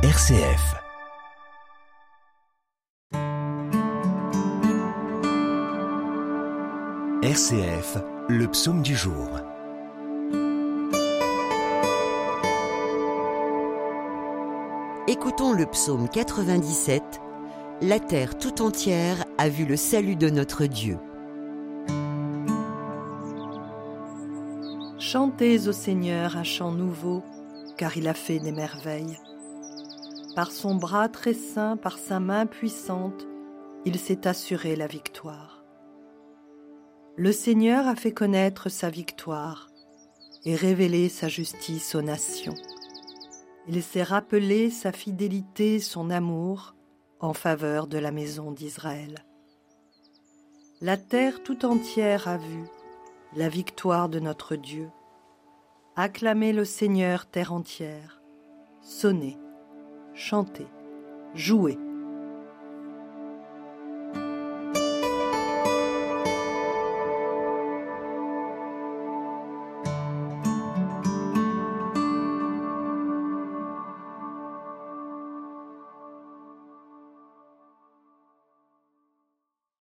RCF. RCF, le psaume du jour. Écoutons le psaume 97. La terre tout entière a vu le salut de notre Dieu. Chantez au Seigneur un chant nouveau, car il a fait des merveilles. Par son bras très saint, par sa main puissante, il s'est assuré la victoire. Le Seigneur a fait connaître sa victoire et révélé sa justice aux nations. Il s'est rappelé sa fidélité, son amour en faveur de la maison d'Israël. La terre tout entière a vu la victoire de notre Dieu. Acclamez le Seigneur terre entière. Sonnez, chantez, jouez.